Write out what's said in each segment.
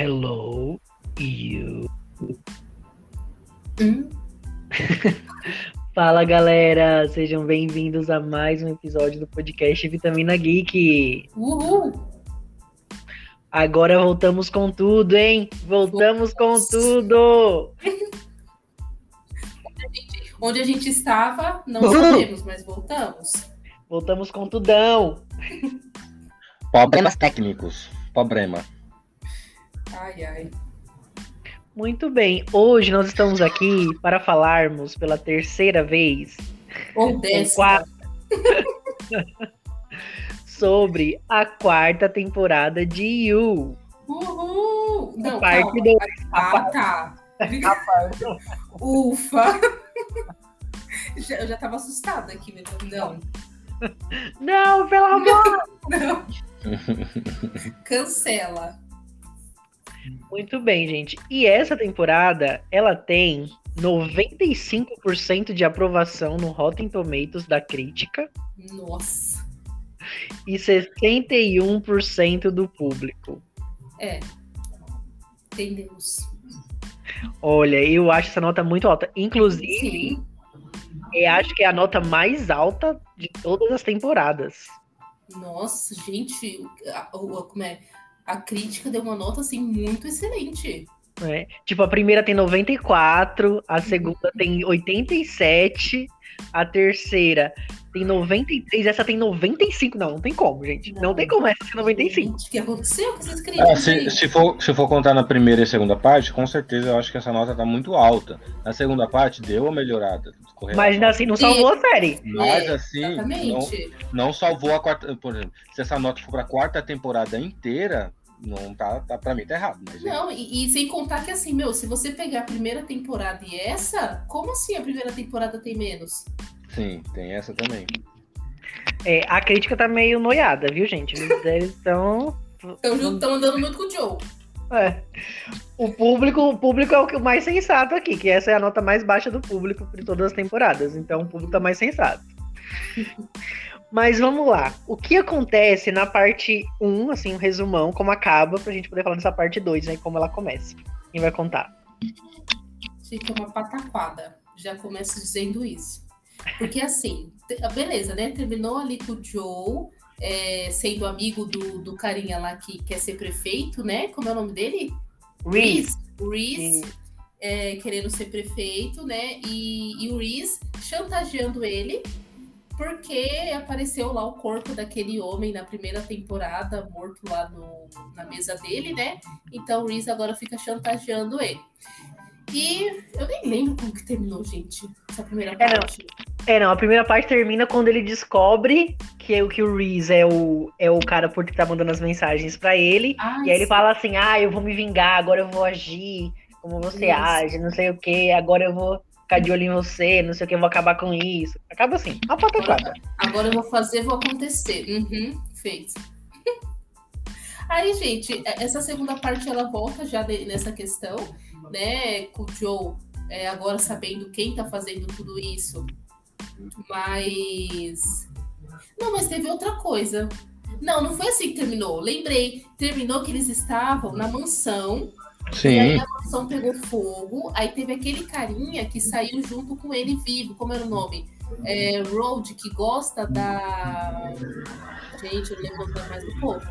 Hello, you. Hum? Fala galera, sejam bem-vindos a mais um episódio do podcast Vitamina Geek. Uhul! Agora voltamos com tudo, hein? Voltamos com tudo! Onde a gente estava, não sabemos, mas voltamos. Voltamos com tudão! Problemas técnicos. Problema. Ai, ai. Muito bem, hoje nós estamos aqui para falarmos pela terceira vez Ou décima. sobre a quarta temporada de You. Uhul! Não, parte calma. do- Ah, tá. Ufa! já, eu já tava assustada aqui, meu Deus. Não, Não, pelo amor! não. Cancela. Muito bem, gente. E essa temporada, ela tem 95% de aprovação no Rotten Tomatoes da crítica Nossa. e 61% do público. É. Entendemos. Olha, eu acho essa nota muito alta. Inclusive, Sim. eu acho que é a nota mais alta de todas as temporadas. Nossa, gente, como é? A crítica deu uma nota assim muito excelente. né? Tipo, a primeira tem 94, a segunda tem 87, a terceira tem 93, essa tem 95. Não, não tem como, gente. Não, Não. tem como essa ser 95. Gente, o que aconteceu com essas críticas? Ah, se, se, for, se for contar na primeira e segunda parte, com certeza eu acho que essa nota tá muito alta. Na segunda parte deu uma melhorada. com Mas assim, não salvou a série. Mas É, assim, não, não salvou a quarta. Por exemplo, se essa nota for pra quarta temporada inteira, não tá, tá pra mim tá errado. Mas Não, e, e sem contar que assim, meu, se você pegar a primeira temporada e essa, como assim a primeira temporada tem menos? sim, tem essa também. É, a crítica tá meio noiada, viu, gente? Eles estão. Estão andando muito com o Joe. É. O público, o público é o que- mais sensato aqui, que essa é a nota mais baixa do público de todas as temporadas. Então o público tá mais sensato. Mas vamos lá. O que acontece na parte 1, assim, um resumão, como acaba, pra gente poder falar dessa parte 2, né? Como ela começa. Quem vai contar? Fica uma pataquada. Já começo dizendo isso. Porque assim, beleza, né? Terminou ali com o Joe, é, sendo amigo do, do carinha lá que quer ser prefeito, né? Como é o nome dele? Reese. Reese, é, querendo ser prefeito, né? E, e o Reese chantageando ele, porque apareceu lá o corpo daquele homem na primeira temporada, morto lá no- na mesa dele, né? Então o Reese agora fica chantageando ele. E eu nem lembro como que terminou, gente, essa primeira É, não. parte. É, não, a primeira parte termina quando ele descobre que, o- que o Reese é o, é o cara por que tá mandando as mensagens pra ele. Ai, E aí ele fala assim: ah, eu vou me vingar, agora eu vou agir como você Isso. age, não sei o que, agora eu vou ficar de olho em você, não sei o que, vou acabar com isso. Acaba assim, uma patacada. Agora eu vou fazer, vou acontecer. Uhum, fez. Aí, gente, é- essa segunda parte ela volta já nessa questão, né? Com o Joe é, agora sabendo quem tá fazendo tudo isso. Mas. Não, mas teve outra coisa. Não, não foi assim que terminou. Lembrei. Terminou que eles estavam na mansão. E aí Sim, a mansão pegou fogo. Aí teve aquele carinha que saiu junto com ele vivo. Como era o nome? É, Road, que gosta da. Gente, eu não lembro o nome mais do povo.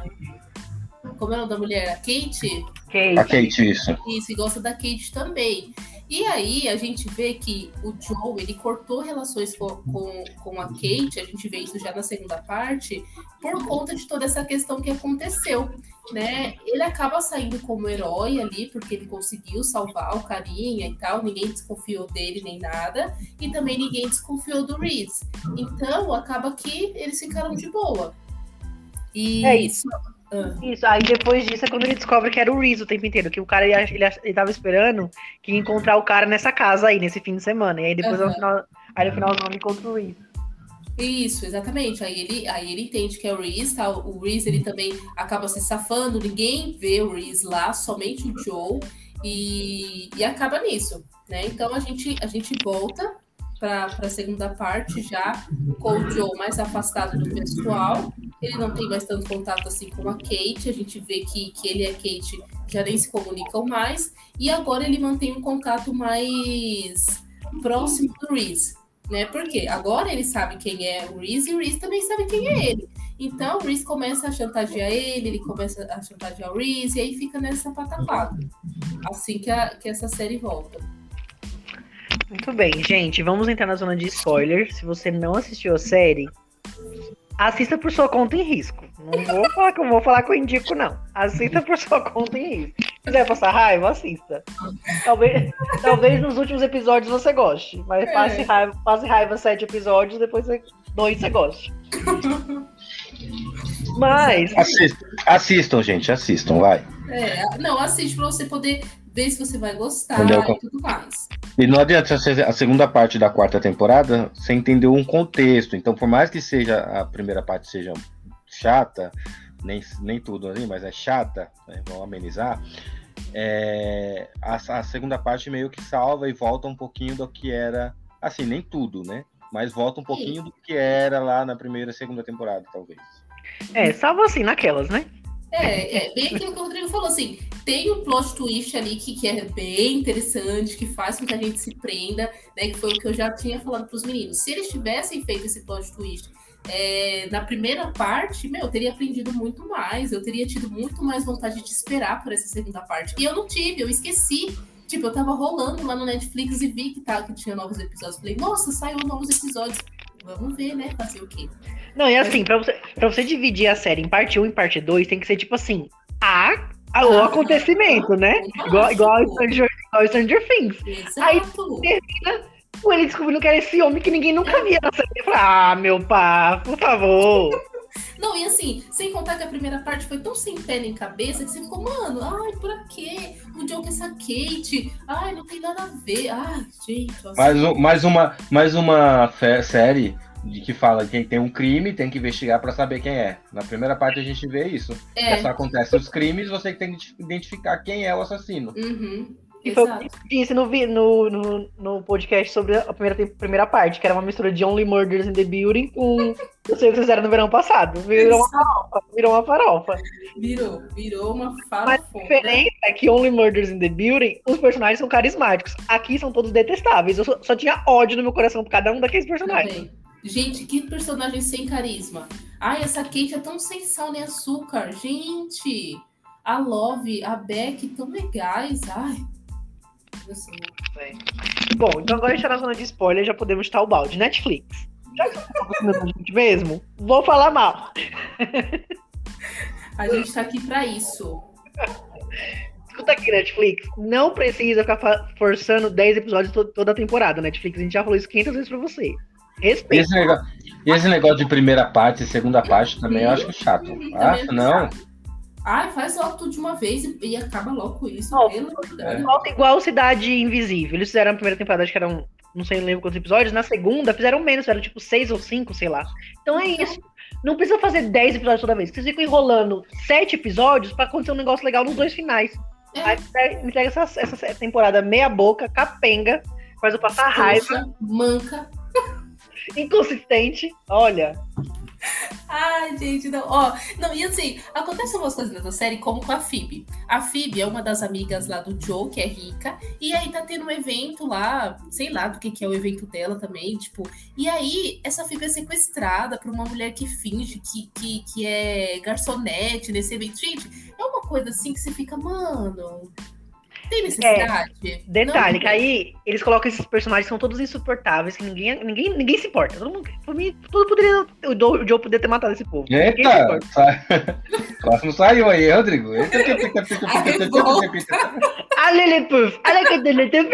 Como é o nome da mulher? A Kate? Ok. a Kate, isso. Isso, e gosta da Kate também. E aí a gente vê que o Joe, ele cortou relações com, com, com a Kate, a gente vê isso já na segunda parte, por conta de toda essa questão que aconteceu, né? Ele acaba saindo como herói ali, porque ele conseguiu salvar o carinha e tal, ninguém desconfiou dele nem nada, e também ninguém desconfiou do Reese. Então, acaba que eles ficaram de boa. E É isso. Ah. Isso, aí depois disso é quando ele descobre que era o Reese o tempo inteiro, que o cara, ele, ach- ele tava esperando que ia encontrar o cara nessa casa aí, nesse fim de semana. E aí depois, no Aham. final, aí no final ele encontra o Reese. Isso, exatamente. Aí ele, aí ele entende que é o Reese, tá? O Reese ele também acaba se safando, ninguém vê o Reese lá, somente o Joe, e, e acaba nisso, né? Então a gente, a gente volta para a segunda parte já com o Joe mais afastado do pessoal. Ele não tem mais tanto contato assim com a Kate. A gente vê que, que ele e a Kate já nem se comunicam mais, e agora ele mantém um contato mais próximo do Reese, né? Porque agora ele sabe quem é o Reese e o Reese também sabe quem é ele. Então o Reese começa a chantagear ele, ele começa a chantagear o Reese, e aí fica nessa pataquada. Assim que, a, que essa série volta. Muito bem, gente, vamos entrar na zona de spoilers. Se você não assistiu a série, assista por sua conta em risco. Não vou falar que eu vou falar que eu indico, não. Assista por sua conta em risco. Se quiser passar raiva, assista. Talvez, talvez nos últimos episódios você goste, mas É. passe raiva, passe raiva sete episódios, depois você- dois você goste. Mas, Assistam, assistam, gente, assistam, vai. É, não, assiste pra você poder ver se você vai gostar Entendeu? e tudo mais. E não adianta você- a segunda parte da quarta temporada, você entendeu um contexto. Então, por mais que seja a primeira parte seja chata, nem, nem tudo ali, mas é chata, né, vamos amenizar. é, a, a segunda parte meio que salva e volta um pouquinho do que era, assim, nem tudo, né? Mas volta um pouquinho do que era lá na primeira e segunda temporada, talvez. é, salvo assim, naquelas, né? É, é bem aquilo que o Rodrigo falou, assim, tem um plot twist ali que, que é bem interessante, que faz com que a gente se prenda, né? Que foi o que eu já tinha falado pros meninos. Se eles tivessem feito esse plot twist é, na primeira parte, meu, eu teria aprendido muito mais, eu teria tido muito mais vontade de esperar por essa segunda parte. E eu não tive, eu esqueci. Tipo, eu tava rolando lá no Netflix e vi que, tá, que tinha novos episódios. Falei, nossa, saiu novos episódios. Vamos ver, né? Fazer o quê? Não, e assim, pra você, pra você dividir a série em parte 1 e parte 2, tem que ser tipo assim, a, o Ah, acontecimento, né? Igual, igual, Stranger, igual Stranger Things. Aí- Exato. Com ele descobrindo que era esse homem que ninguém nunca via na série. Eu falei, ah, meu pá, por favor. Não, e assim, sem contar que a primeira parte foi tão sem pé nem cabeça que você ficou, mano, ai, pra quê? O Joe com essa Kate, ai, não tem nada a ver. Ai, gente, nossa. Mais, um- mais uma, mais uma série de que fala que tem um crime, tem que investigar pra saber quem é. Na primeira parte a gente vê isso. é. É. Só acontece os crimes, você tem que identificar quem é o assassino. Uhum. E foi o que eu disse no, no, no, no podcast sobre a primeira, primeira parte, que era uma mistura de Only Murders in the Building com o que vocês fizeram no verão passado. Virou uma farofa. Virou uma farofa. Virou, virou uma Mas farofona. a diferença é que Only Murders in the Building, os personagens são carismáticos. Aqui são todos detestáveis. Eu só, só tinha ódio no meu coração por cada um daqueles personagens. Também. Gente, que personagem sem carisma. Ai, essa Kate é tão sem sal nem açúcar. Gente, a Love, a Beck, tão legais. Ai. Bom, então agora a gente tá na zona de spoiler, já podemos estar o balde. Netflix. Já que você tá gostando da gente mesmo, vou falar mal. A gente tá aqui pra isso. Escuta aqui, Netflix. Não precisa ficar forçando 10 episódios to- toda a temporada. Netflix, a gente já falou isso 500 vezes pra você. Respeita. Esse negócio, esse negócio de primeira parte e segunda parte também eu acho chato. Ah, não. chato. Ai, faz logo tudo de uma vez e, e acaba logo com isso. Deus. Volta igual Cidade Invisível. Eles fizeram a primeira temporada, acho que eram, não sei, não lembro quantos episódios. Na segunda, fizeram menos, fizeram tipo 6 ou 5, sei lá. Então é isso. Não precisa fazer 10 episódios toda vez. Vocês ficam enrolando 7 episódios pra acontecer um negócio legal nos dois finais. É. Aí me entrega essa, essa temporada meia boca, capenga, faz eu passar raiva, manca. inconsistente. Olha, Ai, gente, não. Ó, não, e assim, acontecem umas coisas nessa série, como com a Phoebe. A Phoebe é uma das amigas lá do Joe, que é rica, e aí tá tendo um evento lá, sei lá do que, que é o evento dela também, tipo. E aí, essa Phoebe é sequestrada por uma mulher que finge que, que, que é garçonete nesse evento. Gente, é uma coisa assim que você fica, mano. Tem necessidade? detalhe, Não, que aí eles colocam esses personagens que são todos insuportáveis, que ninguém, ninguém, ninguém se importa. Todo mundo, por mim, tudo poderia. O Joe, poderia ter matado esse povo. Ninguém se Eita! Próximo saiu aí, Rodrigo. Eita, A revolta. A Lilipuf, olha que Lilipuf,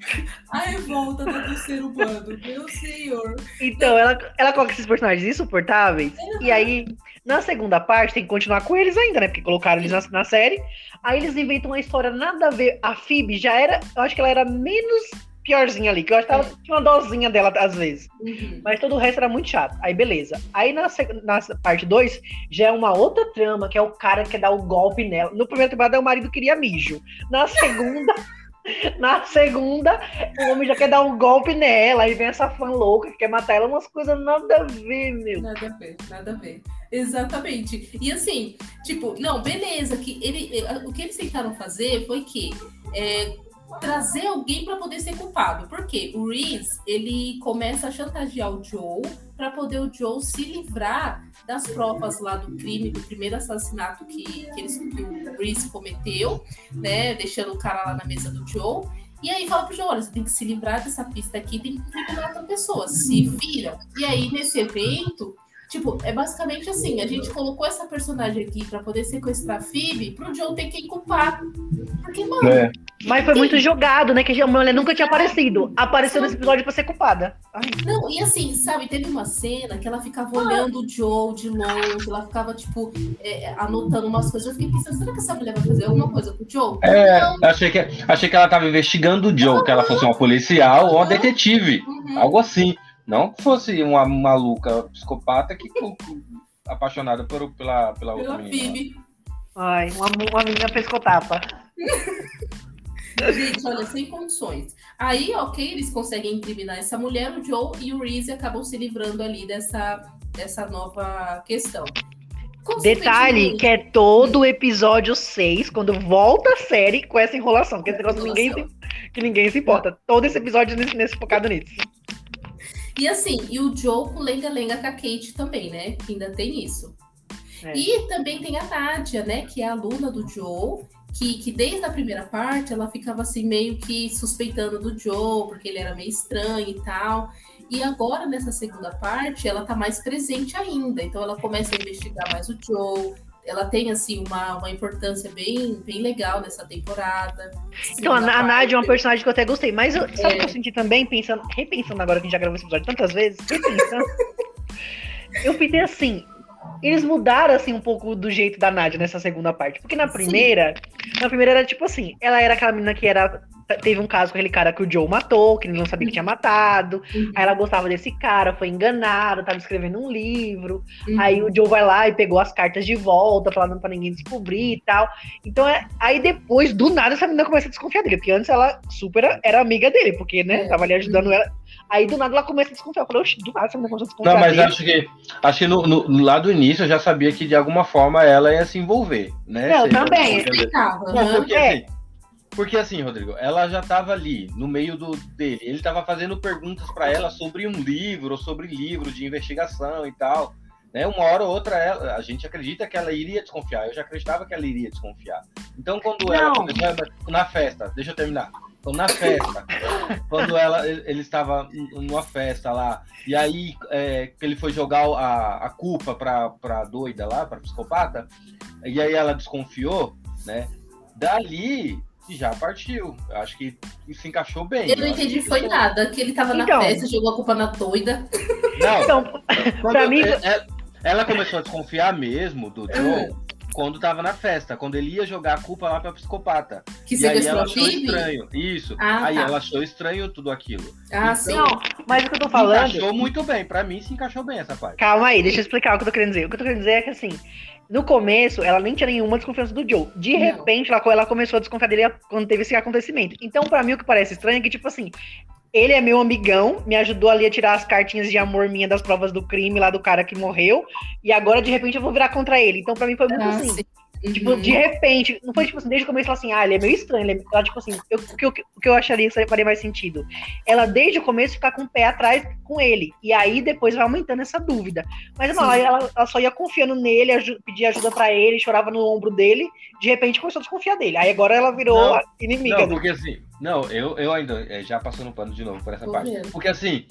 A revolta do ser humano, meu senhor. Então, ela, ela coloca esses personagens insuportáveis, e aí, na segunda parte, tem que continuar com eles ainda, né? Porque colocaram eles na, na série. Aí eles inventam uma história nada a ver. A Phoebe já era. Eu acho que ela era menos piorzinha ali, que eu acho que ela tinha uma dosinha dela às vezes. Uhum. Mas todo o resto era muito chato. Aí, beleza. Aí na, na parte 2, já é uma outra trama, que é o cara que quer dar o golpe nela. No primeiro temporada, o marido queria mijo. Na segunda. Na segunda, o homem já quer dar um golpe nela, aí vem essa fã louca que quer matar ela, umas coisas nada a ver, meu. Nada a ver, nada a ver. Exatamente. E assim, tipo, não, beleza, que ele, o que eles tentaram fazer foi que é, trazer alguém para poder ser culpado. Por quê? O Reese, ele começa a chantagear o Joe para poder o Joe se livrar das provas lá do crime, do primeiro assassinato que, que, eles, que o Reese cometeu, né? Deixando o cara lá na mesa do Joe. E aí fala pro Joe, olha, você tem que se livrar dessa pista aqui, tem que incriminar outra pessoa. Se vira. E aí, nesse evento, Tipo, é basicamente assim: a gente colocou essa personagem aqui pra poder sequestrar a Phoebe pro Joe ter que culpar. Porque, mano. É. Mas foi muito jogado, né? Que a mulher nunca tinha aparecido. Apareceu nesse episódio pra ser culpada. Ai. Não, e assim, sabe, teve uma cena que ela ficava olhando o Joe de longe, ela ficava, tipo, é, anotando umas coisas. Eu fiquei pensando, será que essa mulher vai fazer alguma coisa com o Joe? É, achei que, achei que ela tava investigando o Joe, que ela fosse uma policial ou uma detetive. Uhum. Algo assim. Não que fosse uma maluca psicopata que apaixonada por, pela, pela outra menina. Ai, uma, uma menina pescotapa. Gente, olha, sem condições. Aí, ok, eles conseguem incriminar essa mulher, o Joe e o Reese acabam se livrando ali dessa, dessa nova questão. Detalhe que é todo o episódio 6, quando volta a série com essa enrolação, que esse negócio ninguém se, que ninguém se importa. Todo esse episódio nesse, nesse focado nisso. E assim, e o Joe com lenga-lenga com a Kate também, né? Que ainda tem isso. É. E também tem a Nádia, né? Que é a aluna do Joe, que, que desde a primeira parte ela ficava assim meio que suspeitando do Joe, porque ele era meio estranho e tal. E agora, nessa segunda parte, ela tá mais presente ainda. Então ela começa a investigar mais o Joe, ela tem assim uma, uma importância bem, bem legal nessa temporada. Então, a, a Nádia é uma personagem que eu até gostei, mas eu, sabe o é. que eu senti também, pensando, repensando agora que a gente já gravou esse episódio tantas vezes, repensando, eu pensei assim, eles mudaram assim um pouco do jeito da Nádia nessa segunda parte, porque na primeira, Sim. na primeira era tipo assim, ela era aquela menina que era teve um caso com aquele cara que o Joe matou, que ele não sabia que tinha matado. Uhum. Aí ela gostava desse cara, foi enganada, tava escrevendo um livro. Uhum. Aí o Joe vai lá e pegou as cartas de volta, falando para ninguém descobrir e tal. Então, é, aí depois, do nada, essa menina começa a desconfiar dele, porque antes ela super era amiga dele, porque, né, é. tava ali ajudando uhum. ela. Aí do nada ela começa a desconfiar. Eu falei, oxe, do nada essa menina começa a desconfiar. Não, mas dele. acho que, acho que no, no, lá do início eu já sabia que de alguma forma ela ia se envolver, né? Não, também. Não, porque, é. assim, porque assim, Rodrigo, ela já estava ali, no meio do dele. Ele estava fazendo perguntas para ela sobre um livro, sobre livro de investigação e tal. Né? Uma hora ou outra, ela, a gente acredita que ela iria desconfiar. Eu já acreditava que ela iria desconfiar. Então, quando Não. ela na festa, deixa eu terminar. Então, na festa, quando ela, ele estava numa festa lá, e aí é, ele foi jogar a, a culpa para pra doida lá, pra psicopata, e aí ela desconfiou, né? Dali, e já partiu. Eu acho que se encaixou bem. Eu não entendi foi nada, que ele tava então, na festa, jogou a culpa na doida. Não, então, pra mim... Ela, é, é, ela, começou a desconfiar mesmo do Joe quando tava na festa, quando ele ia jogar a culpa lá pra psicopata. Que e aí ela achou estranho. Isso. Ah, aí tá. ela achou estranho tudo aquilo. Ah, então, sim. Não, mas o que eu tô falando. Se encaixou muito bem. Pra mim, se encaixou bem essa parte. Calma aí, deixa eu explicar o que eu tô querendo dizer. O que eu tô querendo dizer é que assim, no começo, ela nem tinha nenhuma desconfiança do Joe. De repente, ela, ela, começou a desconfiar dele quando teve esse acontecimento. Então, para mim, o que parece estranho é que, tipo assim, ele é meu amigão, me ajudou ali a tirar as cartinhas de amor minha das provas do crime lá do cara que morreu. E agora, de repente, eu vou virar contra ele. Então, para mim, foi muito ah, assim. Sim. Uhum. Tipo, de repente, não foi tipo assim, desde o começo ela assim, ah, ele é meio estranho. Ele é... Ela, tipo assim, eu, o, que eu, o que eu acharia que faria mais sentido? Ela, desde o começo, ficar com o pé atrás com ele. E aí depois vai aumentando essa dúvida. Mas não, ela, ela, só ia confiando nele, pedia ajuda para ele, chorava no ombro dele. De repente começou a desconfiar dele. Aí agora ela virou não, inimiga. Não, porque assim, não, eu, eu ainda, é, já passando pano de novo por essa Tô parte. Vendo. Porque assim,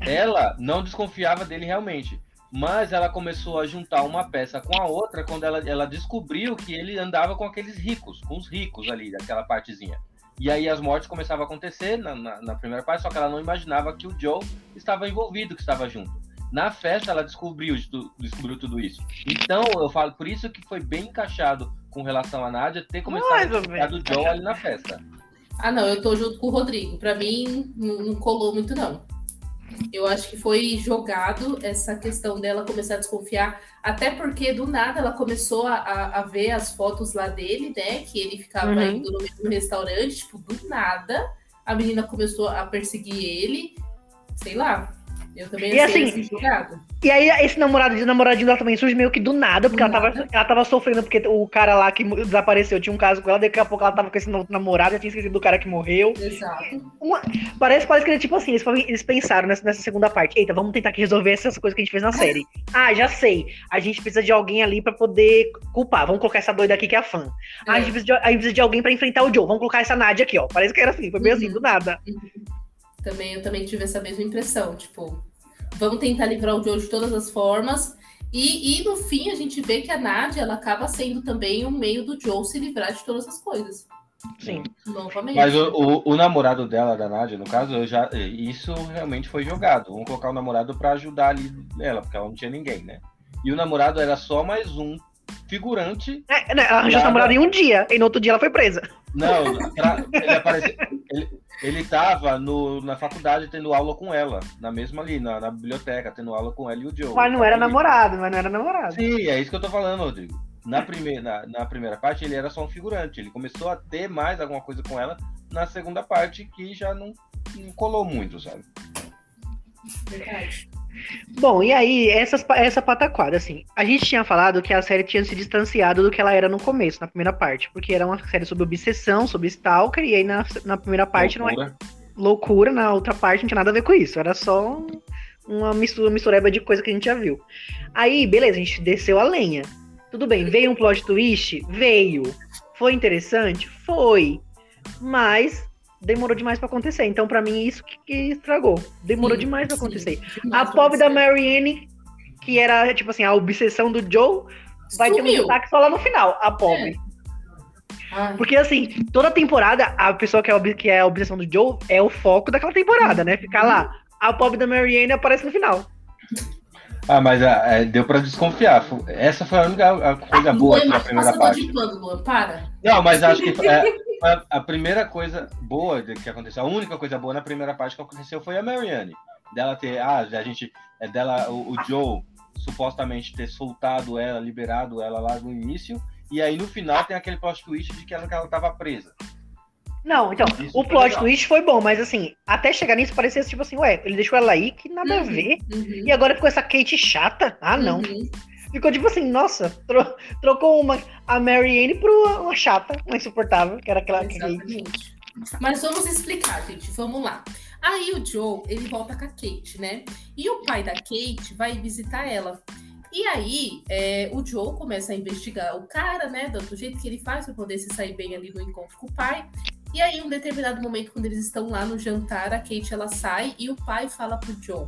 ela não desconfiava dele realmente mas ela começou a juntar uma peça com a outra quando ela, ela descobriu que ele andava com aqueles ricos, com os ricos ali, daquela partezinha. E aí as mortes começavam a acontecer na, na, na, primeira parte, só que ela não imaginava que o Joe estava envolvido, que estava junto. Na festa ela descobriu, descobriu tudo isso. Então eu falo, por isso que foi bem encaixado com relação a Nádia ter começado a do Joe ali na festa. Ah, não, eu tô junto com o Rodrigo. Para mim, não, não colou muito, não. Eu acho que foi jogado essa questão dela começar a desconfiar, até porque do nada ela começou a, a ver as fotos lá dele, né? Que ele ficava uhum. indo no mesmo restaurante, tipo, do nada a menina começou a perseguir ele, sei lá. Eu também E assim. E aí, esse namorado de namoradinho dela também surge meio que do nada, porque Do ela tava, nada. ela tava sofrendo porque o cara lá que desapareceu tinha um caso com ela, daqui a pouco ela tava com esse novo namorado, já tinha esquecido do cara que morreu. Exato. Uma- parece, parece que ele, tipo assim, eles, eles pensaram nessa, nessa segunda parte. Eita, vamos tentar resolver essas coisas que a gente fez na série. Ah, já sei. A gente precisa de alguém ali pra poder culpar. Vamos colocar essa doida aqui que é a fã. Ah, a, gente É. precisa de, a gente precisa de alguém pra enfrentar o Joe. Vamos colocar essa Nadia aqui, ó. Parece que era assim, foi meio assim, Uhum. do nada. Também, eu também tive essa mesma impressão. Tipo, vamos tentar livrar o Joe de todas as formas. E, e no fim a gente vê que a Nadia ela acaba sendo também um meio do Joe se livrar de todas as coisas. Sim. Novamente. Mas o, o, o namorado dela, da Nádia, no caso, eu já, isso realmente foi jogado. Vamos colocar o namorado pra ajudar ali ela, porque ela não tinha ninguém, né? E o namorado era só mais um figurante. É, né, ela arranjou namorada em um dia, e no outro dia ela foi presa. Não, pra- ele apareceu. Ele, ele tava no, na faculdade tendo aula com ela, na mesma ali, na, na biblioteca, tendo aula com ela e o Joe. Mas não era Ele- namorado, mas não era namorado. Sim, é isso que eu tô falando, Rodrigo. Na primeira, na, na primeira parte, ele era só um figurante. Ele começou a ter mais alguma coisa com ela na segunda parte, que já não, não colou muito, sabe? Verdade. Bom, e aí, essas, essa pataquada, assim. A gente tinha falado que a série tinha se distanciado do que ela era no começo, na primeira parte. Porque era uma série sobre obsessão, sobre Stalker, e aí na, na primeira parte não é Loucura. loucura, na outra parte não tinha nada a ver com isso. Era só um- uma mistura, mistureba de coisa que a gente já viu. Aí, beleza, a gente desceu a lenha. Tudo bem, veio um plot twist? Veio. Foi interessante? Foi. Mas demorou demais pra acontecer. Então, pra mim, isso que, que estragou. Demorou Sim, demais pra sim. acontecer. Demais A pobre da. Marianne, que era, tipo assim, a obsessão do Joe, vai ter um destaque só lá no final, a pobre. Ai, Porque, assim, toda temporada, a pessoa que é, que é a obsessão do Joe é o foco daquela temporada, né? Ficar lá. A pobre da Marianne aparece no final. Ah, mas ah, é, deu pra desconfiar. Essa foi a única coisa boa Luan, da primeira parte. de pano, Luan, para. Não, mas acho que é, a, a primeira coisa boa que aconteceu, a única coisa boa na primeira parte que aconteceu foi a Marianne. Dela ter, ah, a gente, é dela, o, o Joe supostamente ter soltado ela, liberado ela lá no início, e aí no final tem aquele plot twist de que ela, que ela tava presa. Não, então, Isso o foi plot legal. twist foi bom, mas assim, até chegar nisso parecia tipo assim, ué, ele deixou ela aí, que nada a Uhum, ver. uhum, E agora ficou essa Kate chata? Ah, não. uhum. Ficou tipo assim, nossa, tro- trocou uma, a Marianne por uma, uma chata, uma insuportável, que era aquela. Exatamente. Mas vamos explicar, gente. Vamos lá. Aí o Joe, ele volta com a Kate, né? E o pai da Kate vai visitar ela. E aí, é, o Joe começa a investigar o cara, né? Do, jeito que ele faz para poder se sair bem ali no encontro com o pai. E aí, um determinado momento, quando eles estão lá no jantar, a Kate ela sai e o pai fala pro Joe: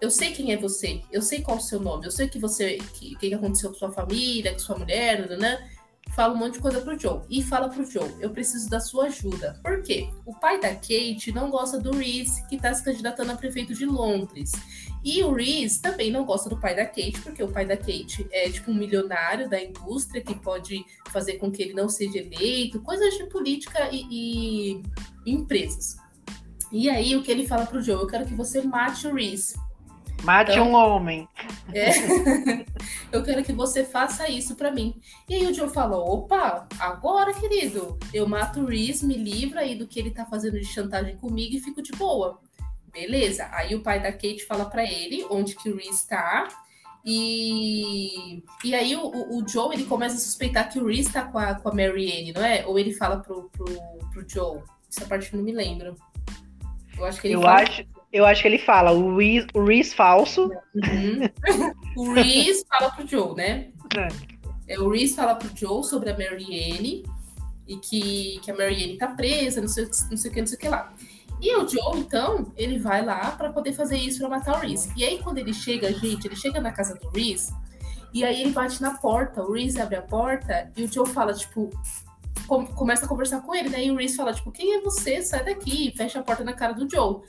Eu sei quem é você, eu sei qual é o seu nome, eu sei que você, que, o que aconteceu com sua família, com sua mulher, né? fala um monte de coisa pro Joe. E fala pro Joe, eu preciso da sua ajuda. Por quê? O pai da Kate não gosta do Reese, que tá se candidatando a prefeito de Londres. E o Reese também não gosta do pai da Kate, porque o pai da Kate é tipo um milionário da indústria que pode fazer com que ele não seja eleito, coisas de política e- e empresas. E aí o que ele fala pro Joe, eu quero que você mate o Reese. Mate Então- um homem. É. eu quero que você faça isso pra mim. E aí o Joe falou: opa, agora, querido, eu mato o Reese, me livro aí do que ele tá fazendo de chantagem comigo e fico de boa. Beleza. Aí o pai da Kate fala pra ele onde que o Reese tá. E, e aí o, o- o Joe ele começa a suspeitar que o Reese tá com a, com a Mary Ann, não é? Ou ele fala pro, pro, pro Joe. Essa parte eu não me lembro. Eu acho que ele Eu fala. acho, eu acho que ele fala, o Reese, o Reese falso. Uhum. o Reese fala pro Joe, né? É. É, o Reese fala pro Joe sobre a Marianne e que, que a Marianne tá presa, não sei, não sei o que, não sei o que lá. E o Joe, então, ele vai lá pra poder fazer isso pra matar o Reese. E aí, quando ele chega, gente, ele chega na casa do Reese e aí ele bate na porta. O Reese abre a porta e o Joe fala, tipo, com- começa a conversar com ele, né? E o Reese fala, tipo, quem é você? Sai daqui, fecha a porta na cara do Joe.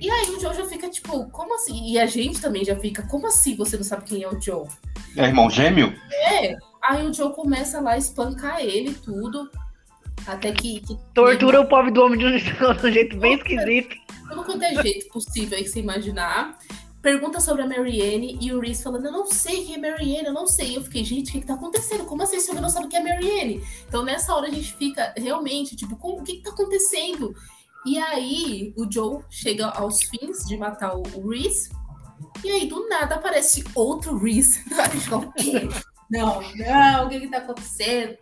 E aí o Joe já fica, tipo, como assim? E a gente também já fica, como assim você não sabe quem é o Joe? É irmão gêmeo? É. Aí o Joe começa lá a espancar ele e tudo. Até que. que Tortura o pobre do homem de um, de um jeito bem esquisito. Todo quanto é jeito possível aí que você imaginar. Pergunta sobre a Marianne e o Reese falando: Eu não sei quem é Marianne, eu não sei. Eu fiquei, gente, o que, que tá acontecendo? Como assim esse homem não sabe quem é Marianne? Então nessa hora a gente fica realmente, tipo, como, o que, que tá acontecendo? E aí o Joe chega aos fins de matar o, Reese. E aí, do nada, aparece outro Reese. o quê? Não, não, o que que tá acontecendo?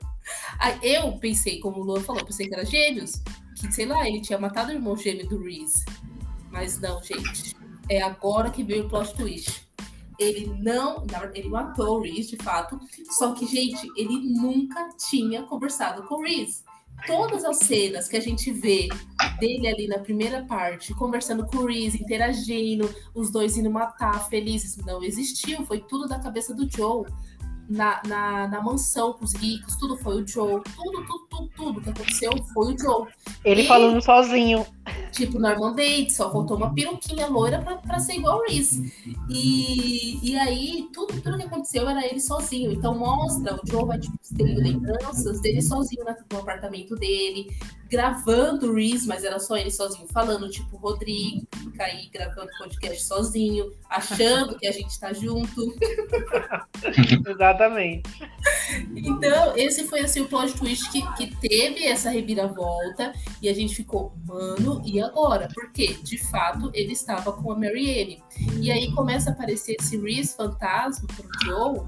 Aí eu pensei, como o Luan falou, pensei que era gêmeos. Que, sei lá, ele tinha matado o irmão gêmeo do Reese. Mas não, gente. É agora que veio o plot twist. Ele não. Ele matou o Reese, de fato. Só que, gente, ele nunca tinha conversado com o Reese todas as cenas que a gente vê dele ali na primeira parte, conversando com o Reese, interagindo, os dois indo matar, felizes, não existiu, foi tudo da cabeça do Joe na, na, na, mansão com os ricos, tudo foi o Joe. Tudo, tudo, tudo, tudo que aconteceu foi o Joe. Ele e, falando sozinho. Tipo, Norman Bates, só faltou uma peruquinha loira pra, pra ser igual o Reese. E, e aí, tudo, tudo que aconteceu era ele sozinho. Então mostra, o Joe vai tipo, ter lembranças dele sozinho no apartamento dele, gravando o Reese, mas era só ele sozinho, falando, tipo, Rodrigo, cair gravando podcast sozinho, achando que a gente tá junto. Exatamente. Então, esse foi assim o plot twist que, que teve essa reviravolta e a gente ficou, mano, e agora? Porque, de fato, ele estava com a Marianne. E aí começa a aparecer esse Reese fantasma pro Joe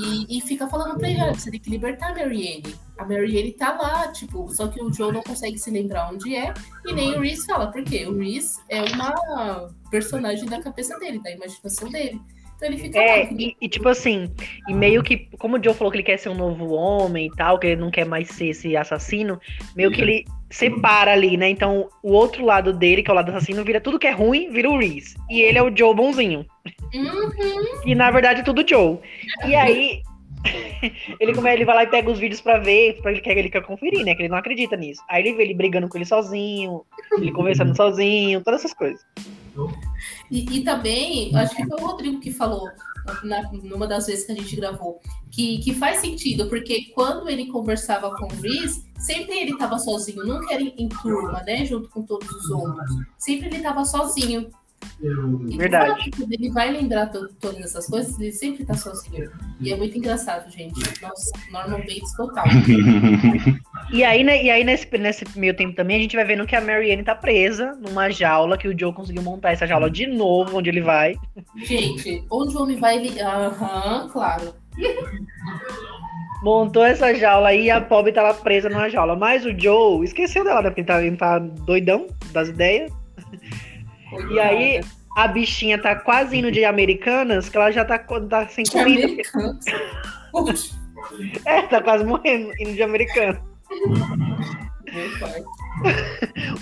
e, e fica falando pra ele: você tem que libertar a Marianne a Marianne tá lá, tipo, só que o Joe não consegue se lembrar onde é, e nem o Reese fala, porque o Reese é uma personagem da cabeça dele, da imaginação dele. Então ele fica. É, e, e, tipo assim, e meio que, como o Joe falou que ele quer ser um novo homem e tal, que ele não quer mais ser esse assassino, meio que ele separa ali, né? Então o outro lado dele, que é o lado assassino, vira tudo que é ruim, vira o Reese. E ele é o Joe bonzinho. Uhum. E na verdade é tudo Joe. E aí ele, como ele vai lá e pega os vídeos pra ver, pra ele quer ele quer conferir, né? Que ele não acredita nisso. Aí ele vê ele brigando com ele sozinho, ele conversando sozinho, todas essas coisas. E, e também, acho que foi o Rodrigo que falou na, numa das vezes que a gente gravou, que, que faz sentido, porque quando ele conversava com o Reese, sempre ele estava sozinho, nunca era em, em turma, né? Junto com todos os outros. Sempre ele estava sozinho. Verdade. ele vai lembrar todas essas coisas, ele sempre tá sozinho. E é muito engraçado, gente. Nossa, Norman Bates total. e aí, né, e aí nesse, nesse meio tempo também, a gente vai vendo que a Marianne tá presa numa jaula, que o Joe conseguiu montar essa jaula de novo, onde ele vai. Gente, onde o homem vai, ele. Aham, uhum, claro. Montou essa jaula aí e a pobre tá lá presa numa jaula. Mas o Joe esqueceu dela, né? Porque ele tá, ele tá doidão das ideias. E aí a bichinha tá quase indo de Americanas, que ela já tá, tá sem comida. é, tá quase morrendo indo de Americanas.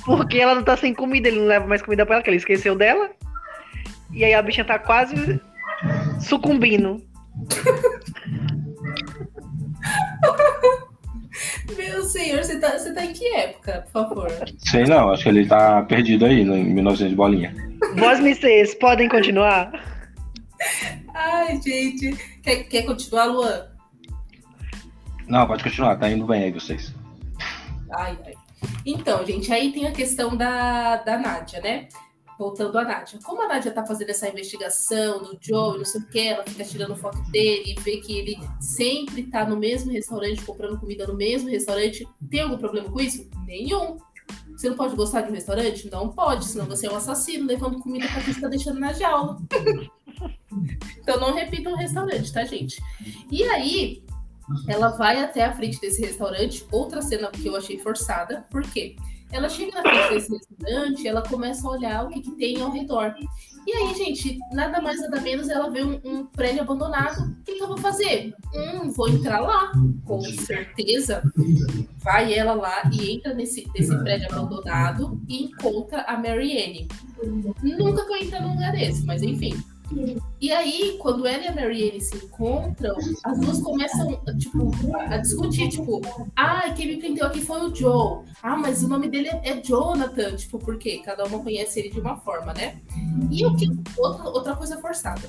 Porque ela não tá sem comida, ele não leva mais comida pra ela, que ele esqueceu dela. E aí a bichinha tá quase sucumbindo. senhor, você tá, você tá em que época, por favor? Sei não, acho que ele tá perdido aí, no, em 1900 de bolinha. Vós, vocês podem continuar? Ai, gente. Quer, quer continuar, Luan? Não, pode continuar, tá indo bem aí vocês. Ai, ai. Então, gente, aí tem a questão da, da Nádia, né? Voltando a Nádia. Como a Nádia tá fazendo essa investigação do Joe, não sei o que, ela fica tirando foto dele e vê que ele sempre tá no mesmo restaurante, comprando comida no mesmo restaurante. Tem algum problema com isso? Nenhum. Você não pode gostar de um restaurante? Não pode, senão você é um assassino levando comida pra quem está deixando na jaula. então não repita um restaurante, tá, gente? E aí, ela vai até a frente desse restaurante. Outra cena que eu achei forçada, por quê? Ela chega na frente desse restaurante, ela começa a olhar o que, que tem ao redor. E aí, gente, nada mais nada menos, ela vê um, um prédio abandonado. O que, que, eu vou fazer? Hum, vou entrar lá. Com certeza, vai ela lá e entra nesse, nesse prédio abandonado e encontra a Marianne. Nunca que eu entro num lugar desse, mas enfim. E aí, quando ela e a Marianne se encontram, as duas começam, tipo, a discutir, tipo, ah, quem me prendeu aqui foi o Joe. Ah, mas o nome dele é, Jonathan, tipo, porque cada uma conhece ele de uma forma, né? E o que outra, outra coisa forçada.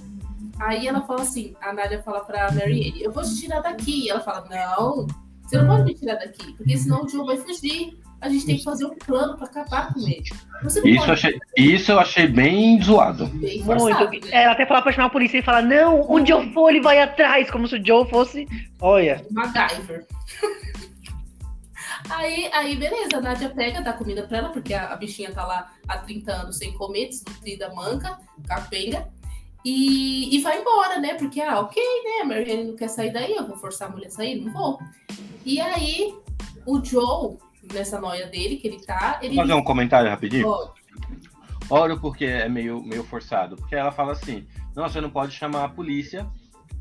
Aí ela fala assim, a Nádia fala pra Marianne, eu vou te tirar daqui. E ela fala, não, você não pode me tirar daqui, porque senão o Joe vai fugir a gente tem que fazer um plano para acabar com ele. isso, pode... achei, isso eu achei bem zoado. Bem forçado, Muito. Né? Ela até fala para chamar a polícia e falar: não, onde eu for, ele vai atrás, como se o Joe fosse. Olha. MacGyver. Aí, aí, beleza, a Nádia pega, dá comida pra ela, porque a, a bichinha tá lá há 30 anos sem comer, desnutrida, manca, capenga. E, e vai embora, né? Porque, ah, ok, né? A Mary não quer sair daí, eu vou forçar a mulher a sair? Não vou. E aí, o Joe, nessa noia dele, que ele tá. Ele... Vou fazer um comentário rapidinho? Oro porque é meio, meio forçado. Porque ela fala assim: não, você não pode chamar a polícia,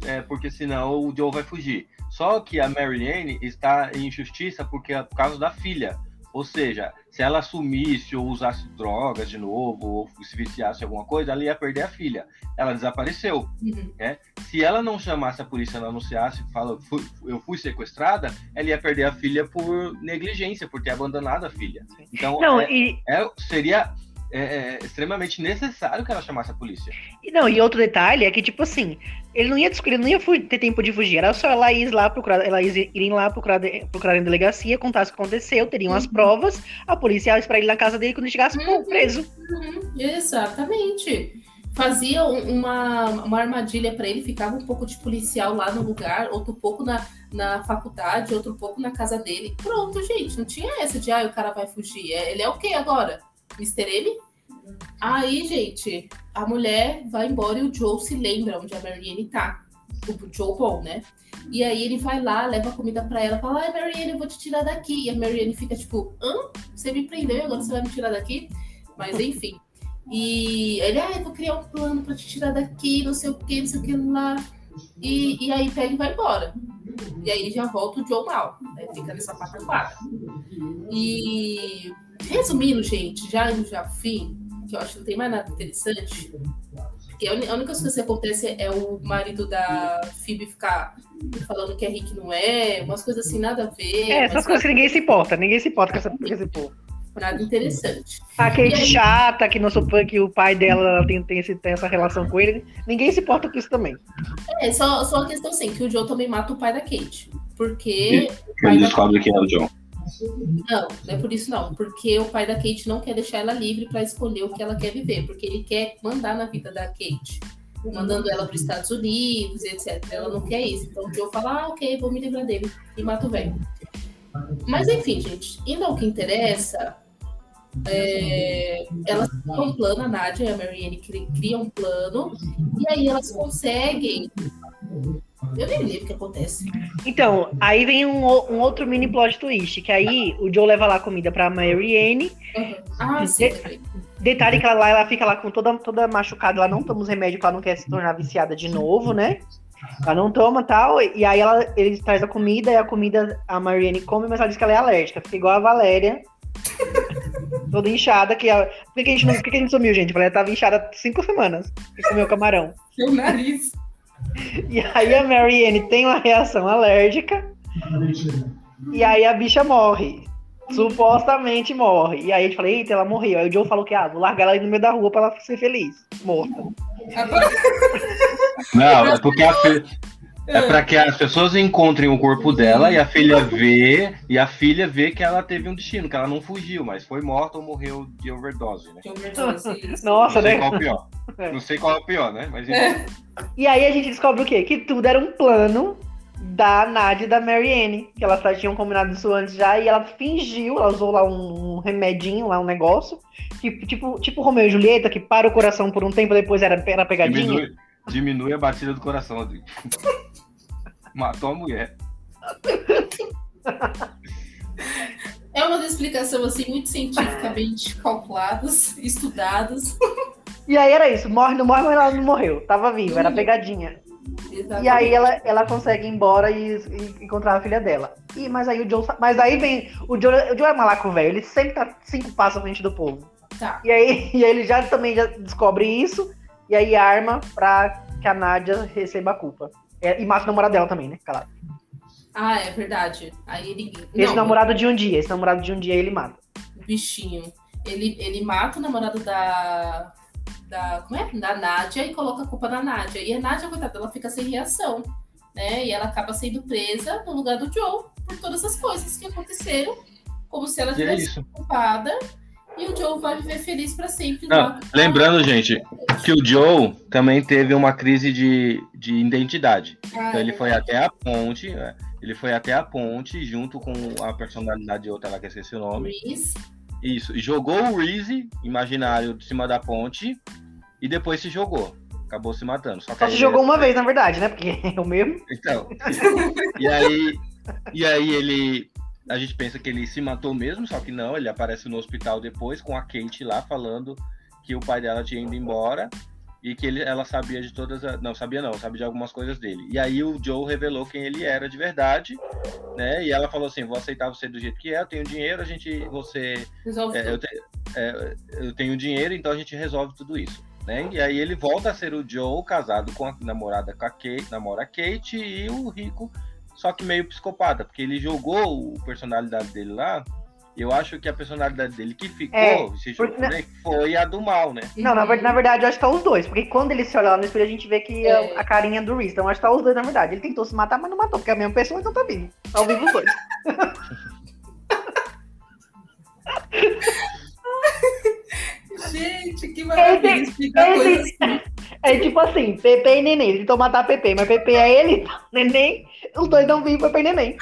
é, porque senão o Joe vai fugir. Só que a Marianne está em justiça porque é por causa da filha. Ou seja, se ela assumisse ou usasse drogas de novo, ou se viciasse em alguma coisa, ela ia perder a filha. Ela desapareceu. Uhum. Né? Se ela não chamasse a polícia, não anunciasse, fala, eu fui sequestrada, ela ia perder a filha por negligência, por ter abandonado a filha. Então, não, é, e... é, seria é, é, extremamente necessário que ela chamasse a polícia. E não, e outro detalhe é que, tipo assim, ele não ia ele não ia ter tempo de fugir, era só ela ir lá procurar, ela ir lá procurar, procurar em delegacia, contar o que aconteceu, teriam uhum. as provas, a polícia ia esperar ele na casa dele quando chegasse, uhum. pô, preso. Uhum. Exatamente. Fazia uma, uma armadilha para ele, ficava um pouco de policial lá no lugar, outro pouco na, na faculdade, outro pouco na casa dele. Pronto, gente, não tinha essa de, ah, o cara vai fugir. É, ele é o quê agora? Mr. M? Aí, gente, a mulher vai embora e o Joe se lembra onde a Marianne tá. O Joe bom, né? E aí ele vai lá, leva comida para ela, fala, ai, Marianne, eu vou te tirar daqui. E a Marianne fica tipo, hã? Você me prendeu e agora você vai me tirar daqui? Mas enfim. E ele, ah, eu vou criar um plano para te tirar daqui, não sei o que, não sei o que lá. E, e aí pega e vai embora. E aí já volta o Joe mal, né? Fica nessa pataquada. E resumindo, gente, já indo já fim, que eu acho que não tem mais nada interessante. Porque a única coisa que acontece é o marido da Phoebe ficar falando que é rico não é, umas coisas assim, nada a ver. É, essas coisas que ninguém se importa, ninguém se importa com, essa, com esse povo. Nada interessante. A Kate aí... chata, que, não que o pai dela tem, tem, esse, tem essa relação com ele, ninguém se importa com isso também. É, só, só a questão assim, que o Joe também mata o pai da Kate. Porque. Ele descobre que é o John. Não, não é por isso não. Porque o pai da Kate não quer deixar ela livre para escolher o que ela quer viver, porque ele quer mandar na vida da Kate, mandando ela para os Estados Unidos, etc. Ela não quer isso. Então o Joe fala, ah, ok, vou me livrar dele e mata o velho. Mas enfim, gente, indo ao que interessa, é, elas criam um plano, a Nadia e a Marianne criam um plano, e aí elas conseguem eu nem lembro o que acontece. Então, aí vem um, um, outro mini plot twist, que aí o Joe leva lá comida pra Marianne. Uhum. Ah, sim. De detalhe que ela lá, ela fica lá com toda, toda machucada, ela não toma os remédios ela não quer se tornar viciada de novo, né? Ela não toma tal, e aí ela, ele traz a comida, e a comida a Marianne come, mas ela diz que ela é alérgica, fica igual a Valéria. toda inchada, que a... Por que a gente não, por que a gente sumiu, gente? A Valéria tava inchada cinco semanas e comeu camarão. Seu nariz. E aí a Marianne tem uma reação alérgica. E aí a bicha morre. Supostamente morre. E aí a gente fala, eita, ela morreu. Aí o Joe falou que, ah, vou largar ela aí no meio da rua pra ela ser feliz. Morta. Não, é porque a, é para que as pessoas encontrem o corpo dela e a filha vê e a filha vê que ela teve um destino, que ela não fugiu, mas foi morta ou morreu de overdose, né? De overdose. Nossa, não né? Sei qual é o pior. É. Não sei qual é o pior, né? Mas é. E aí a gente descobre o quê? Que tudo era um plano da Nadia e da Marianne, que elas tinham combinado isso antes já, e ela fingiu, ela usou lá um, um remedinho, lá um negócio, que, tipo, tipo Romeu e Julieta, que para o coração por um tempo, depois era, era pegadinha. Diminui, diminui a batida do coração, Rodrigo. Matou a mulher. É uma explicação assim muito cientificamente calculadas, estudadas. E aí era isso, morre, não morre, mas ela não morreu. Tava viva, era pegadinha. Exatamente. E aí ela, ela consegue ir embora e, e, encontrar a filha dela. E, mas aí o Joe. Mas aí vem. O Joe, o Joe é malaco velho, ele sempre tá cinco passos à frente do povo. Tá. E aí, e aí ele já também já descobre isso. E aí arma pra que a Nádia receba a culpa. É, e mata o namorado dela também, né? Calado. Ah, é verdade. Aí ele. Esse Não, namorado de um dia, esse namorado de um dia ele mata. Bichinho. Ele, ele mata o namorado da. Da, como é? da Nádia e coloca a culpa na Nádia. E a Nádia, coitada, ela fica sem reação. Né? E ela acaba sendo presa no lugar do Joe por todas as coisas que aconteceram. Como se ela é tivesse é culpada e o Joe vai viver feliz para sempre. Não, lembrando, gente, que o Joe também teve uma crise de, de identidade. Ah, então ele é foi até a ponte, né? ele foi até a ponte junto com a personalidade de outra lá que eu esqueci o nome. Reese. Isso, e jogou o Reese imaginário de cima da ponte e depois se jogou. acabou se matando. Só, que Só se jogou uma vez, na verdade, né? Porque é o mesmo. Então. e aí, e aí ele. A gente pensa que ele se matou mesmo, só que não, ele aparece no hospital depois com a Kate lá falando que o pai dela tinha ido embora e que ele, ela sabia de todas as. Não, sabia não, sabia de algumas coisas dele. E aí o Joe revelou quem ele era de verdade, né? E ela falou assim: vou aceitar você do jeito que é, eu tenho dinheiro, a gente. Você. Resolve é, eu, te- é, eu tenho dinheiro, então a gente resolve tudo isso. Né? E aí ele volta a ser o Joe, casado com a namorada com a Kate, namora a Kate e o rico, só que meio psicopata, porque ele jogou a personalidade dele lá. E eu acho que a personalidade dele que ficou É, se porque- jogou, né, foi a do mal, né? Não, na, na verdade, eu acho que tá os dois. Porque quando ele se olha lá no espelho, a gente vê que a- É. a, carinha do Reese. Então, acho que tá os dois, na verdade. Ele tentou se matar, mas não matou, porque é a mesma pessoa, então tá vivo. Tá ao vivo os dois. Gente, que maravilha esse- coisas assim. É tipo assim, Pepe e Neném. Ele tentou matar Pepe, mas Pepe é ele, então, Neném. Os dois não vivem, Pepe e Neném.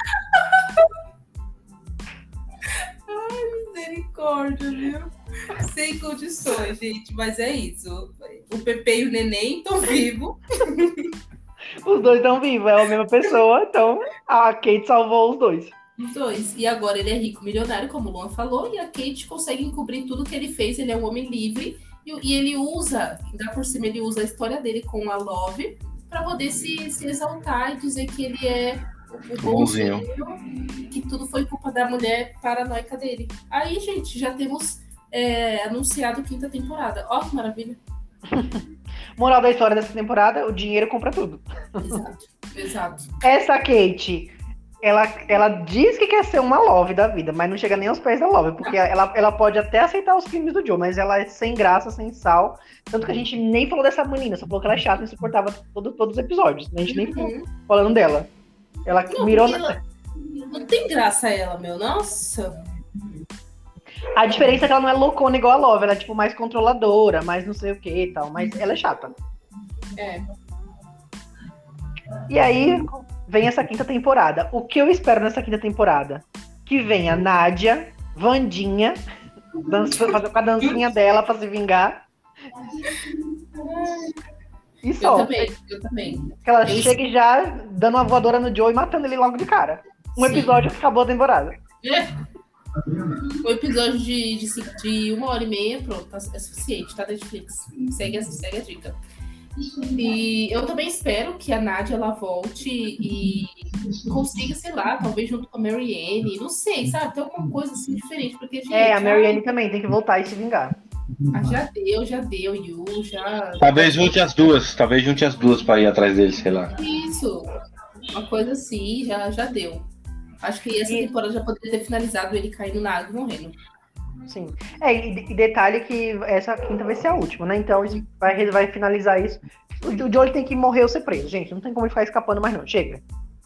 Misericórdia, viu? Sem condições, gente. Mas é isso. O Pepe e o Neném estão vivos. Os dois estão vivos, é a mesma pessoa, então a Kate salvou os dois. Os dois. E agora ele é rico, milionário, como o Luan falou, e a Kate consegue encobrir tudo que ele fez. Ele é um homem livre e, e ele usa, ainda por cima, ele usa a história dele com a Love para poder se, se exaltar e dizer que ele é o Bonzinho. bonzinho, que tudo foi culpa da mulher paranoica dele. Aí, gente, já temos é, anunciado quinta temporada. Ó, que maravilha. Moral da história dessa temporada: o dinheiro compra tudo. Exato, exato. Essa Kate, ela, ela diz que quer ser uma Love da vida, mas não chega nem aos pés da Love, porque ela, ela pode até aceitar os crimes do Joe, mas ela é sem graça, sem sal. Tanto que a gente nem falou dessa menina, só falou que ela é chata e insuportável todo, todos os episódios. A gente nem ficou Uhum. falando dela. Ela Não, mirou. ela- Não tem graça ela, meu. Nossa. A diferença é que ela não é loucona igual a Love, ela é tipo mais controladora, mais não sei o que e tal, mas ela é chata. É. E aí vem essa quinta temporada. O que eu espero nessa quinta temporada? Que venha Nádia, Vandinha, dança, fazer com a dancinha dela pra se vingar. E Eu só. também, eu também. Que ela Eu- chegue já dando uma voadora no Joe e matando ele logo de cara. Um Sim. episódio que acabou a temporada. O episódio de, de, de uma hora e meia, pronto, tá- é suficiente, tá, Netflix? Segue, segue a dica. E eu também espero que a Nádia ela volte e consiga, sei lá, talvez junto com a Marianne, não sei, sabe? Tem alguma coisa assim diferente, porque, gente, É, a ai, Marianne também tem que voltar e se vingar. ah, já deu, já deu, Yu, já. Talvez junte as duas, talvez junte as duas pra ir atrás dele, sei lá. Isso, uma coisa assim, já, já deu. Acho que essa temporada já poderia ter finalizado ele caindo na água e morrendo. Sim. É, e, e detalhe que essa quinta vai ser a última, né? Então vai, vai finalizar isso. O, o Joel tem que morrer ou ser preso, gente. Não tem como ele ficar escapando mais, não. Chega.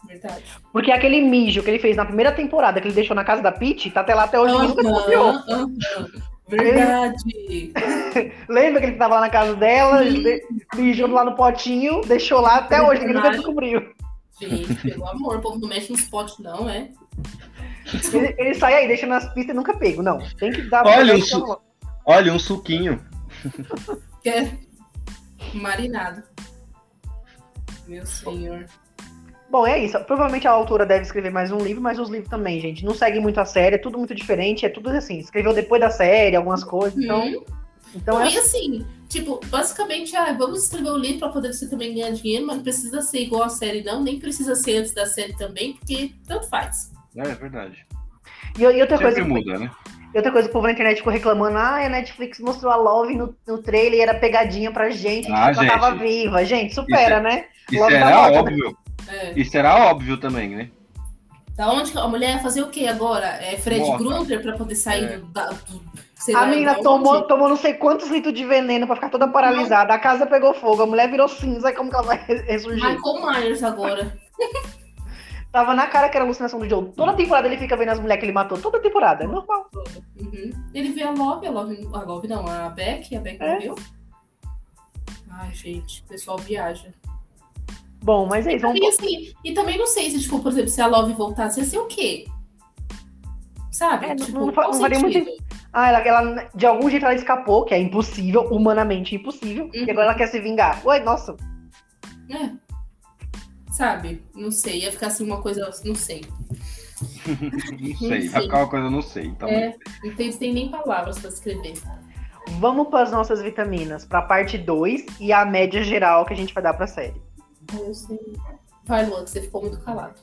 Verdade. Porque aquele mijo que ele fez na primeira temporada, que ele deixou na casa da Peach, tá até lá até hoje e nunca aham. Verdade. Lembra que ele tava lá na casa dela, mijou lá no potinho, deixou lá até hoje, ninguém nunca descobriu. Gente, pelo amor, o povo não mexe nos potes, não, é? Ele, ele sai aí, deixa nas pistas e nunca pego. Não, tem que dar Olha pra- isso. Olha, um suquinho. Que é marinado. Meu senhor. Bom, é isso. Provavelmente a autora deve escrever mais um livro, mas os livros também, gente, não seguem muito a série, é tudo muito diferente, é tudo assim. Escreveu depois da série, algumas coisas, então. Hum. Então Não, é E assim, tipo, basicamente, ah, vamos escrever um livro pra poder você também ganhar dinheiro, mas não precisa ser igual a série, não. Nem precisa ser antes da série também, porque tanto faz. É verdade. E, e outra Sempre coisa, muda, né? e outra coisa, o povo na internet ficou reclamando, ah, a Netflix mostrou a Love no, no trailer e era pegadinha pra gente, Ah, a gente ela tava gente. viva. Gente, supera, Isso né? Isso Logo era né? óbvio. É. Isso era óbvio também, né? Da onde que a mulher ia fazer o quê agora? É Fred Morta. Krueger pra poder sair É. do, da, do- sei A menina tomou, onde? tomou não sei quantos litros de veneno pra ficar toda paralisada. A casa pegou fogo, a mulher virou cinza. Como que ela vai re- ressurgir? Michael Myers agora. Tava na cara que era alucinação do Joe. Toda temporada ele fica vendo as mulheres que ele matou. Toda temporada, é normal. Uhum. Ele vê a Love, a Love, a Love não, a Beck, a Beck É. morreu. Ai, gente, o pessoal viaja. Bom, mas é isso. Vamos... E, assim, e também não sei se, tipo, por exemplo, se a Love voltasse, ia ser o quê? Sabe? É, não- tipo, não qual não faria muito? Ah, ela, ela, de algum jeito ela escapou, que é impossível, humanamente impossível, uhum. e agora ela quer se vingar. Ué, nossa. É. Sabe? Não sei. Ia ficar assim uma coisa. Não sei. não sei. Vai ficar uma coisa, não sei. Então... É, não tem, tem nem palavras para escrever. Vamos para as nossas vitaminas, para a parte 2 e a média geral que a gente vai dar para a série. Eu sei. Vai, Luan, você ficou muito calado.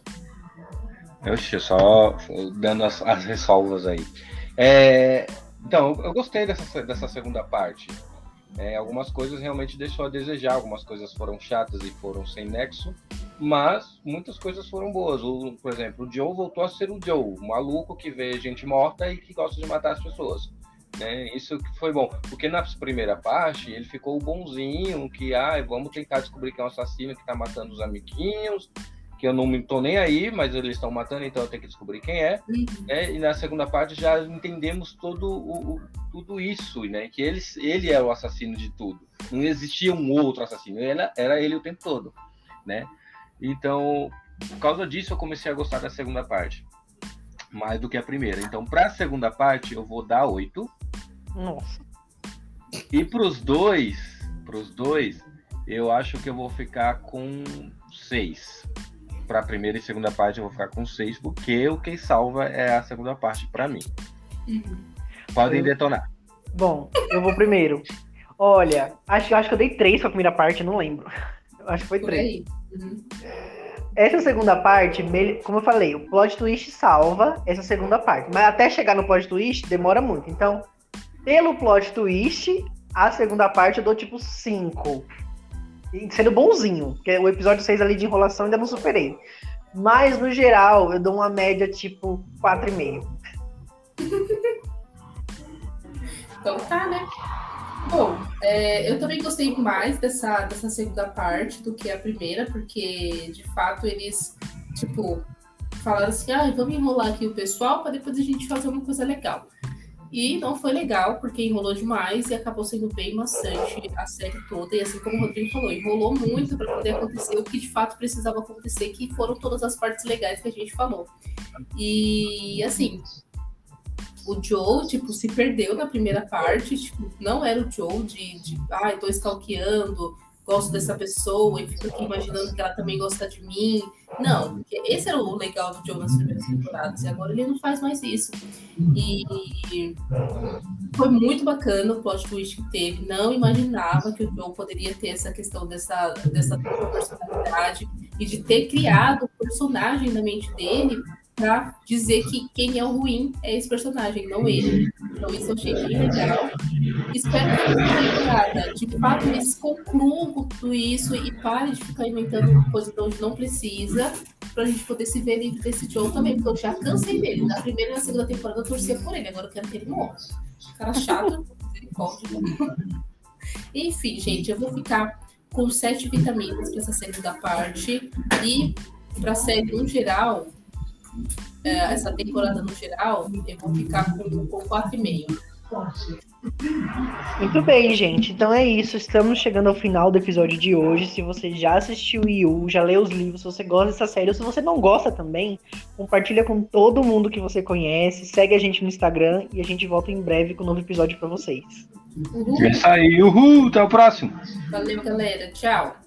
Oxe, só dando as, as ressalvas aí. É, então, eu gostei dessa, dessa segunda parte. É, algumas coisas realmente deixou a desejar, algumas coisas foram chatas e foram sem nexo, mas muitas coisas foram boas. O, por exemplo, o Joe voltou a ser o Joe, o maluco que vê gente morta e que gosta de matar as pessoas. Né? Isso foi bom, porque na primeira parte ele ficou bonzinho, que ah, vamos tentar descobrir quem é o assassino que está matando os amiguinhos, que eu não me tô nem aí, mas eles estão matando, então eu tenho que descobrir quem é. Uhum. Né? E na segunda parte já entendemos todo o, o, tudo isso, né? Que ele, ele é o assassino de tudo. Não existia um outro assassino, ele, era ele o tempo todo, né? Então, por causa disso, eu comecei a gostar da segunda parte. Mais do que a primeira. Então, para a segunda parte, eu vou dar oito. Nossa. E para os dois, para os dois, eu acho que eu vou ficar com seis para a primeira e segunda parte eu vou ficar com seis, porque o que salva é a segunda parte para mim. Uhum. Podem eu... detonar. Bom, eu vou primeiro. Olha, acho, acho que eu dei três para a primeira parte, não lembro. Acho que foi três. Uhum. Essa segunda parte, como eu falei, o plot twist salva essa segunda parte. Mas até chegar no plot twist demora muito. Então, pelo plot twist, a segunda parte eu dou tipo cinco sendo bonzinho, porque o episódio 6 ali de enrolação ainda não superei. Mas, no geral, eu dou uma média tipo 4,5. então tá, né? Bom, é, eu também gostei mais dessa, dessa segunda parte do que a primeira, porque de fato eles, tipo, falaram assim: ah, vamos enrolar aqui o pessoal para depois a gente fazer uma coisa legal. E não foi legal, porque enrolou demais e acabou sendo bem maçante a série toda. E assim como o Rodrigo falou, enrolou muito para poder acontecer o que de fato precisava acontecer, que foram todas as partes legais que a gente falou. E assim, o Joe, tipo, se perdeu na primeira parte, tipo, não era o Joe de, de ah, eu tô stalkeando, gosto dessa pessoa e fico aqui imaginando que ela também gosta de mim. Não, porque esse era o legal do Joe nas primeiras temporadas e agora ele não faz mais isso. E foi muito bacana o plot twist que teve. Não imaginava que o Joe poderia ter essa questão dessa, dessa personalidade e de ter criado o personagem na mente dele para dizer que quem é o ruim é esse personagem, não ele. Então isso eu achei bem legal. Espero que temporada, de fato, eles concluam tudo isso e parem de ficar inventando coisa de onde não precisa, para a gente poder se ver livre desse Joe também, porque eu já cansei dele. Na primeira e na segunda temporada eu torcia por ele, agora eu quero que ele morra. Cara chato, misericórdia. Enfim, gente, eu vou ficar com sete vitaminas para essa segunda parte e para a série no geral, essa temporada no geral, eu vou ficar com, com 4,5. Muito bem, gente. Então é isso. Estamos chegando ao final do episódio de hoje. Se você já assistiu o Yu, já leu os livros, se você gosta dessa série, ou se você não gosta também, compartilha com todo mundo que você conhece. Segue a gente no Instagram e a gente volta em breve com um novo episódio para vocês. Uhul. É isso aí, uhul, até o próximo. Valeu, galera. Tchau.